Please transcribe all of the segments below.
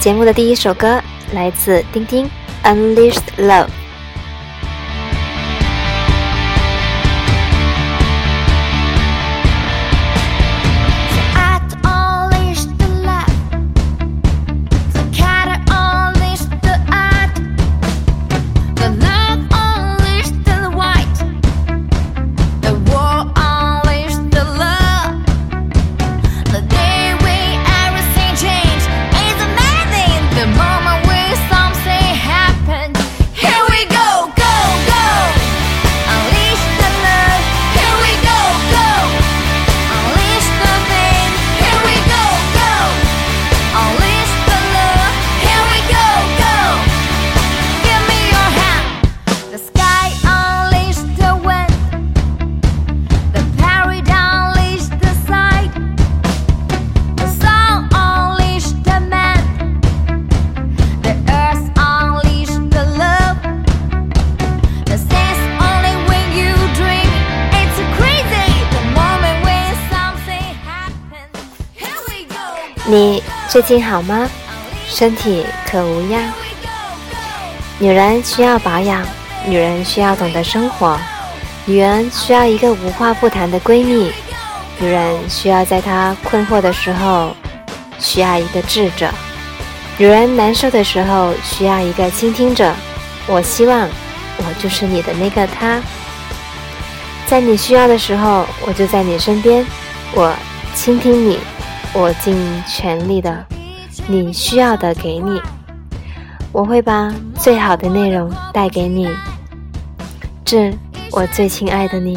节目的第一首歌来自丁丁，《Unleashed Love》。最近好吗？身体可无恙？女人需要保养，女人需要懂得生活，女人需要一个无话不谈的闺蜜，女人需要在她困惑的时候需要一个智者，女人难受的时候需要一个倾听者。我希望我就是你的那个她，在你需要的时候，我就在你身边，我倾听你。我尽全力的，你需要的给你，我会把最好的内容带给你，致我最亲爱的你。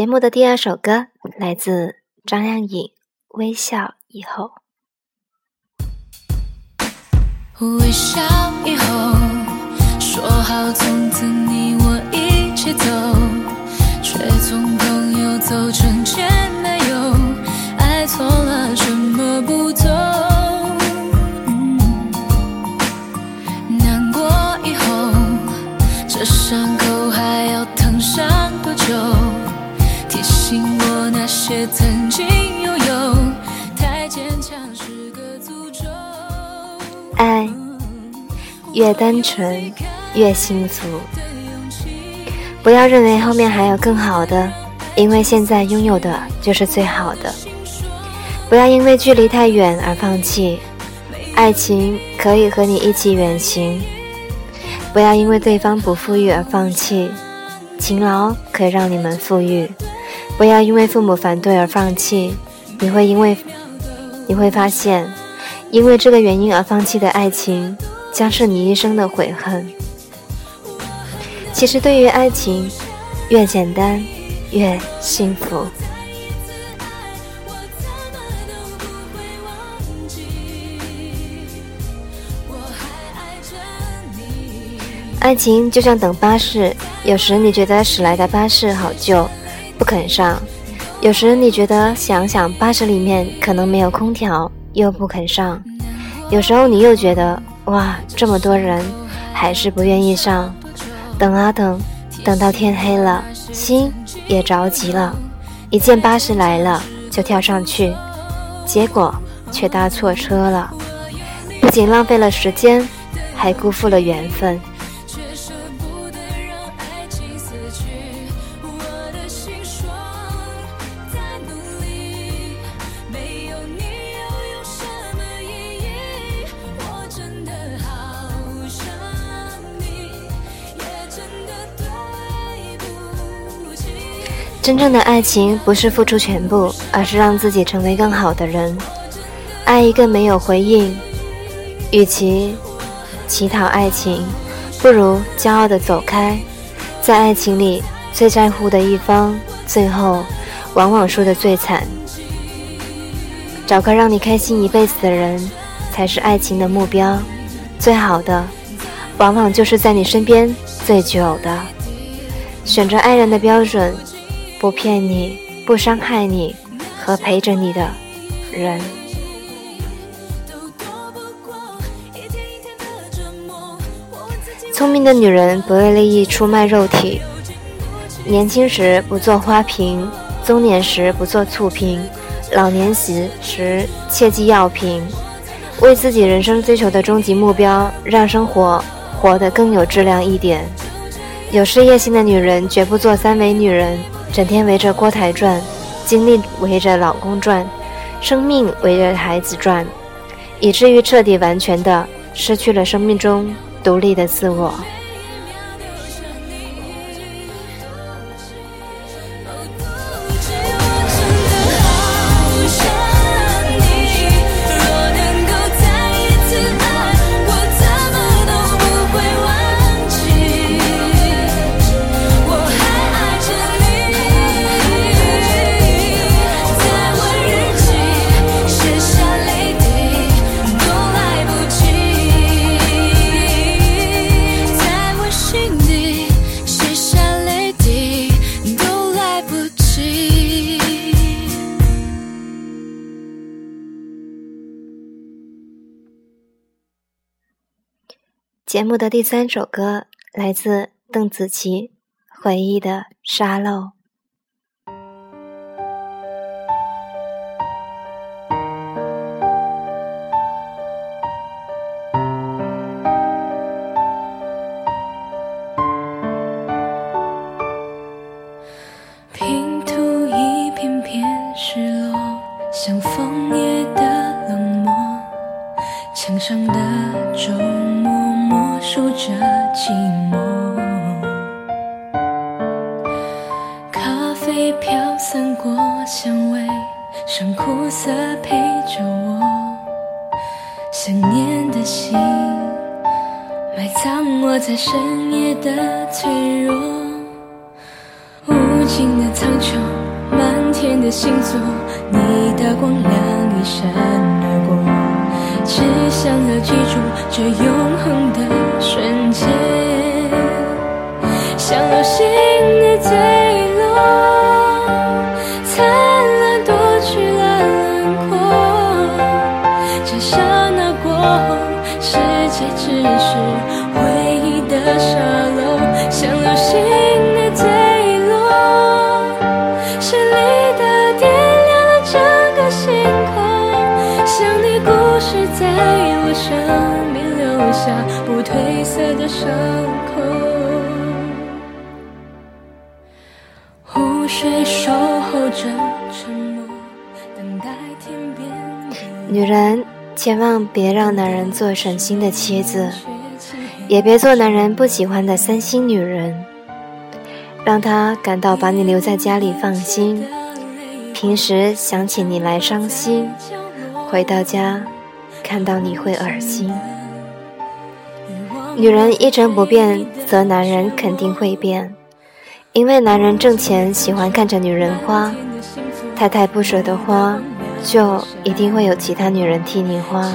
节目的第二首歌来自张靓颖，《微笑以后》。微笑以后，说好从此你我一起走，却从朋友走成越单纯越幸福，不要认为后面还有更好的，因为现在拥有的就是最好的。不要因为距离太远而放弃，爱情可以和你一起远行。不要因为对方不富裕而放弃，勤劳可以让你们富裕。不要因为父母反对而放弃，你会因为你会发现，因为这个原因而放弃的爱情，将是你一生的悔恨。其实，对于爱情，越简单越幸福。爱情就像等巴士，有时你觉得驶来的巴士好旧。不肯上，有时你觉得想想巴士里面可能没有空调，又不肯上；有时候你又觉得哇，这么多人，还是不愿意上。等啊等，等到天黑了，心也着急了。一见巴士来了，就跳上去，结果却搭错车了，不仅浪费了时间，还辜负了缘分。真正的爱情不是付出全部，而是让自己成为更好的人。爱一个没有回应，与其乞讨爱情，不如骄傲的走开。在爱情里，最在乎的一方，最后往往输得最惨。找个让你开心一辈子的人，才是爱情的目标。最好的，往往就是在你身边最久的。选择爱人的标准，不骗你，不伤害你，和陪着你的人。聪明的女人不为利益出卖肉体，年轻时不做花瓶，中年时不做醋瓶，老年时时切忌药瓶。为自己人生追求的终极目标，让生活活得更有质量一点。有事业心的女人绝不做三维女人，整天围着锅台转，精力围着老公转，生命围着孩子转，以至于彻底完全的失去了生命中。独立的自我。节目的第三首歌来自邓紫棋，《回忆的沙漏》。想念的心埋藏我在深夜的脆弱，无尽的苍穹，满天的星座，你的光亮一闪而过，只想要记住这永恒的瞬间，像流星的最生命留下不褪色的伤口。湖水守候着沉默，等待天边。女人千万别让男人做省心的妻子。也别做男人不喜欢的三心女人，让他感到把你留在家里放心。平时想起你来伤心，回到家看到你会恶心。女人一成不变，则男人肯定会变，因为男人挣钱喜欢看着女人花，太太不舍得花，就一定会有其他女人替你花。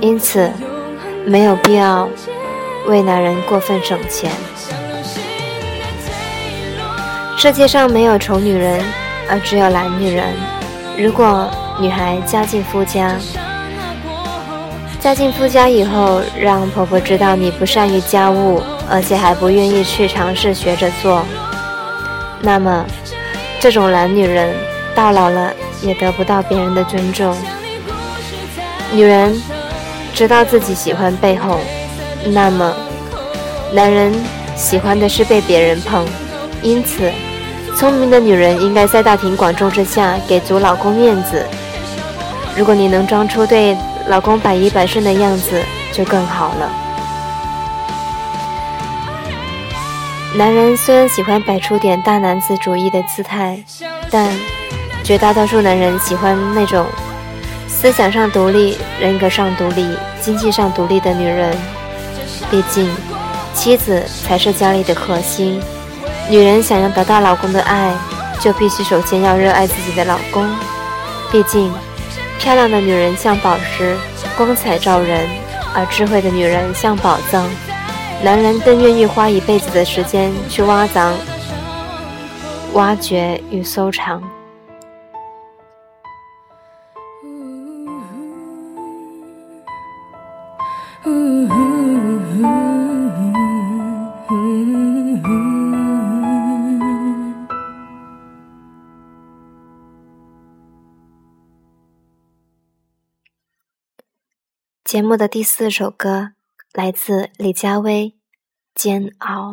因此。没有必要为男人过分省钱。世界上没有丑女人，而只有懒女人。如果女孩家境富家，嫁进夫家以后，让婆婆知道你不善于家务，而且还不愿意去尝试学着做，那么这种懒女人到老了也得不到别人的尊重。女人。知道自己喜欢背后，那么男人喜欢的是被别人捧。因此，聪明的女人应该在大庭广众之下给足老公面子。如果你能装出对老公百依百顺的样子，就更好了。男人虽然喜欢摆出点大男子主义的姿态，但绝大多数男人喜欢那种。思想上独立，人格上独立，经济上独立的女人。毕竟，妻子才是家里的核心。女人想要得到老公的爱，就必须首先要热爱自己的老公。毕竟，漂亮的女人像宝石，光彩照人；而智慧的女人像宝藏，男人更愿意花一辈子的时间去挖藏、挖掘与收藏。节目的第四首歌来自李佳薇，《煎熬》。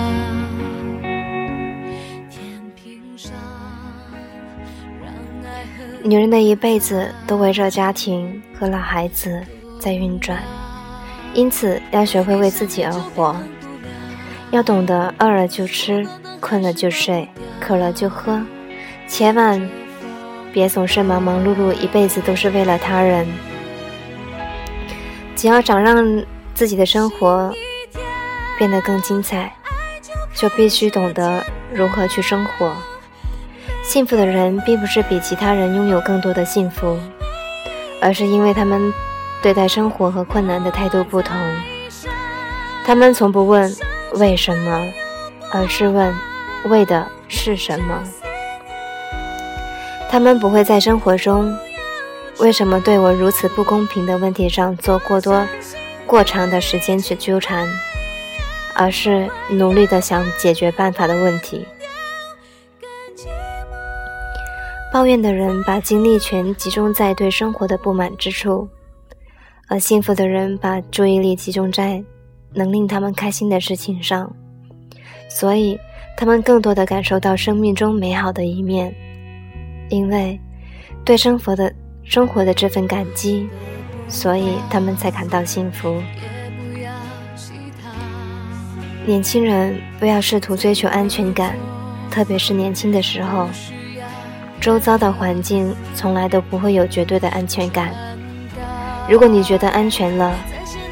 女人的一辈子都围着家庭和老孩子在运转，因此要学会为自己而活，要懂得饿了就吃，困了就睡，渴了就喝，千万别总是忙忙碌碌，一辈子都是为了他人。只要想让自己的生活变得更精彩，就必须懂得如何去生活。幸福的人并不是比其他人拥有更多的幸福，而是因为他们对待生活和困难的态度不同。他们从不问为什么，而是问为的是什么。他们不会在生活中为什么对我如此不公平的问题上做过多、过长的时间去纠缠，而是努力的想解决办法的问题。抱怨的人把精力全集中在对生活的不满之处，而幸福的人把注意力集中在能令他们开心的事情上，所以他们更多的感受到生命中美好的一面，因为对生活的生活的这份感激，所以他们才感到幸福。年轻人不要试图追求安全感，特别是年轻的时候。周遭的环境从来都不会有绝对的安全感。如果你觉得安全了，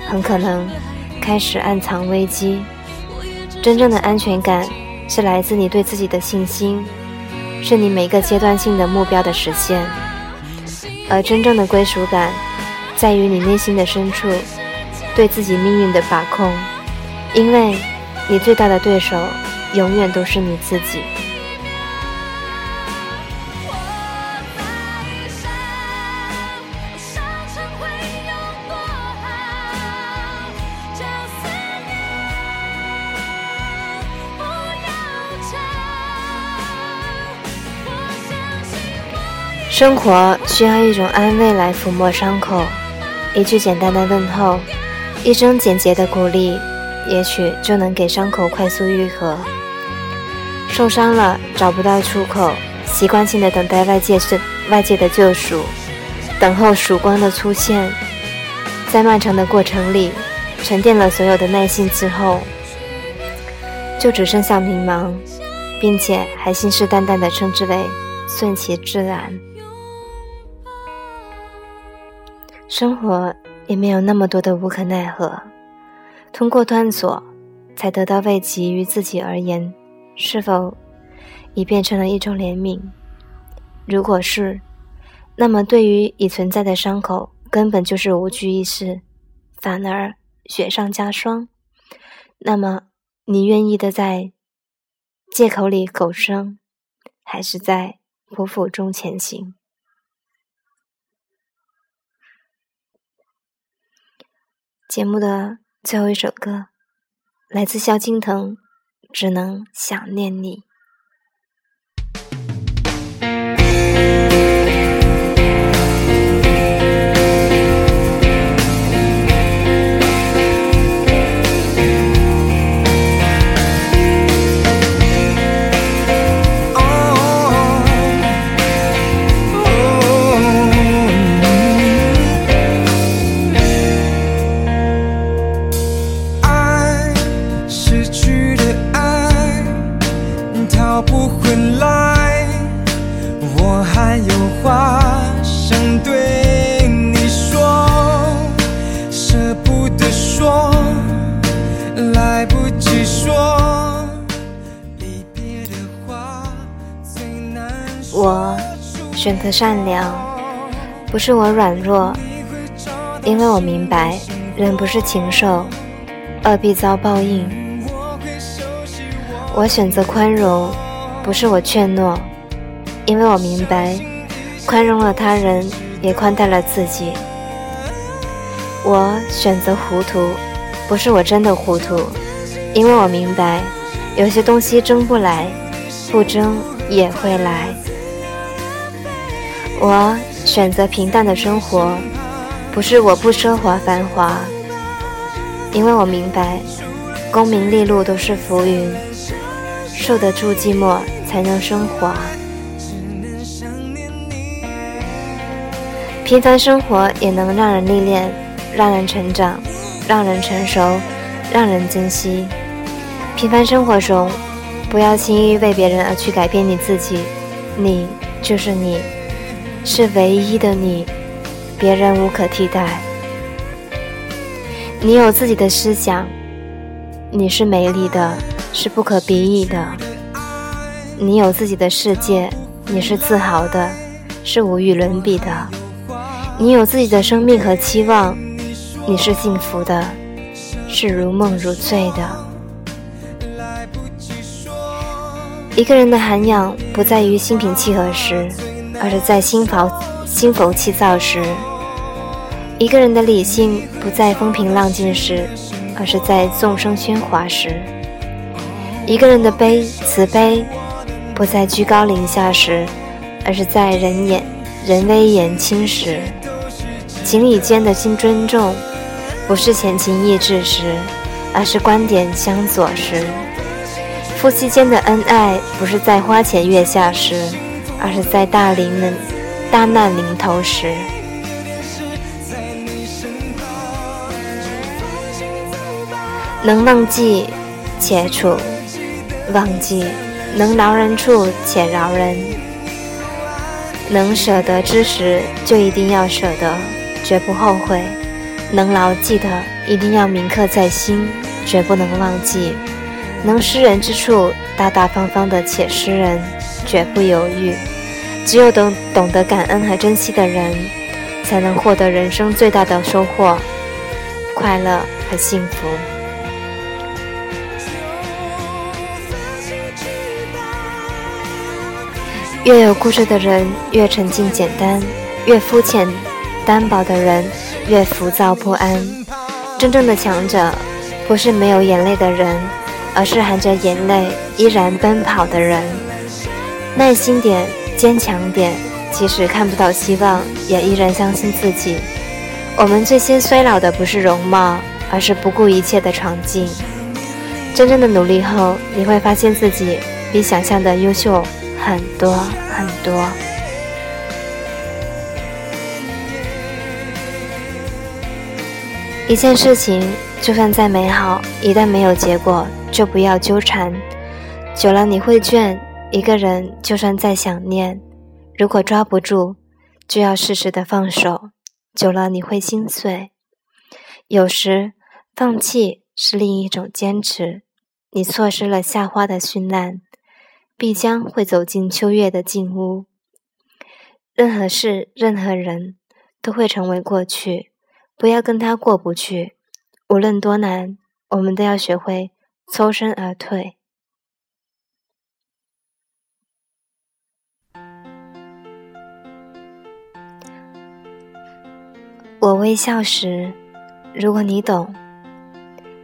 很可能开始暗藏危机。真正的安全感是来自你对自己的信心，是你每个阶段性的目标的实现。而真正的归属感，在于你内心的深处对自己命运的把控，因为你最大的对手永远都是你自己。生活需要一种安慰来抚摸伤口，一句简单的问候，一声简洁的鼓励，也许就能给伤口快速愈合。受伤了找不到出口，习惯性的等待外界是外界的救赎，等候曙光的出现，在漫长的过程里，沉淀了所有的耐心之后，就只剩下迷茫，并且还信誓旦旦的称之为顺其自然。生活也没有那么多的无可奈何，通过探索，才得到慰藉。于自己而言，是否已变成了一种怜悯？如果是，那么对于已存在的伤口，根本就是无惧一试，反而雪上加霜。那么，你愿意的在借口里狗生，还是在匍匐中前行？节目的最后一首歌，来自萧敬腾，《只能想念你》。你说离别的话我选择善良，不是我软弱，因为我明白人不是禽兽，恶必遭报应。我选择宽容，不是我怯懦，因为我明白宽容了他人，也宽待了自己。我选择糊涂，不是我真的糊涂，因为我明白有些东西争不来，不争也会来。我选择平淡的生活，不是我不奢华繁华，因为我明白，功名利禄都是浮云，受得住寂寞才能升华。平凡生活也能让人历练，让人成长，让人成熟，让人珍惜。平凡生活中，不要轻易为别人而去改变你自己，你就是你。是唯一的你，别人无可替代。你有自己的思想，你是美丽的，是不可比拟的。你有自己的世界，你是自豪的，是无与伦比的。你有自己的生命和期望，你是幸福的，是如梦如醉的。一个人的涵养，不在于心平气和时。而是在心浮心浮气躁时，一个人的理性不在风平浪静时，而是在众生喧哗时；一个人的悲慈悲不在居高临下时，而是在人言人微言轻时；情侣间的心尊重不是闲情逸致时，而是观点相左时；夫妻间的恩爱不是在花前月下时。而是在大临门、大难临头时，能忘记且处，忘记能饶人处且饶人，能舍得之时就一定要舍得，绝不后悔；能牢记的一定要铭刻在心，绝不能忘记；能施人之处，大大方方的且施人。绝不犹豫。只有懂懂得感恩和珍惜的人，才能获得人生最大的收获——快乐和幸福。越有故事的人越沉静简单，越肤浅单薄的人越浮躁不安。真正的强者，不是没有眼泪的人，而是含着眼泪依然奔跑的人。耐心点，坚强点，即使看不到希望，也依然相信自己。我们最先衰老的不是容貌，而是不顾一切的闯劲。真正的努力后，你会发现自己比想象的优秀很多很多。一件事情就算再美好，一旦没有结果，就不要纠缠，久了你会倦。一个人就算再想念，如果抓不住，就要适时的放手。久了你会心碎。有时放弃是另一种坚持。你错失了夏花的绚烂，必将会走进秋月的静屋。任何事、任何人都会成为过去，不要跟他过不去。无论多难我们都要学会抽身而退。我微笑时如果你懂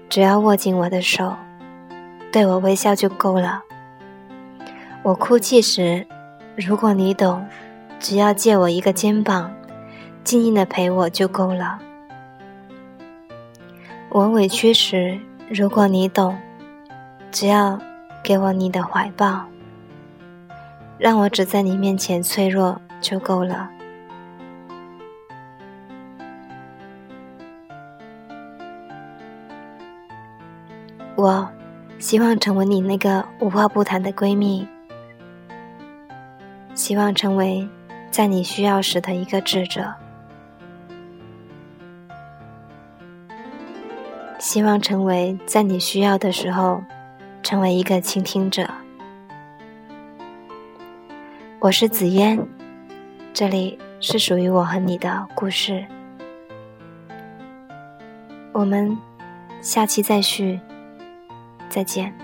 只要握紧我的手对我微笑就够了。我哭泣时如果你懂只要借我一个肩膀静静的陪我就够了我委屈时，如果你懂，只要给我你的怀抱，让我只在你面前脆弱就够了。我希望成为你那个无话不谈的闺蜜。希望成为在你需要时的一个智者，希望成为在你需要的时候，成为一个倾听者。我是紫嫣，这里是属于我和你的故事。我们下期再续，再见。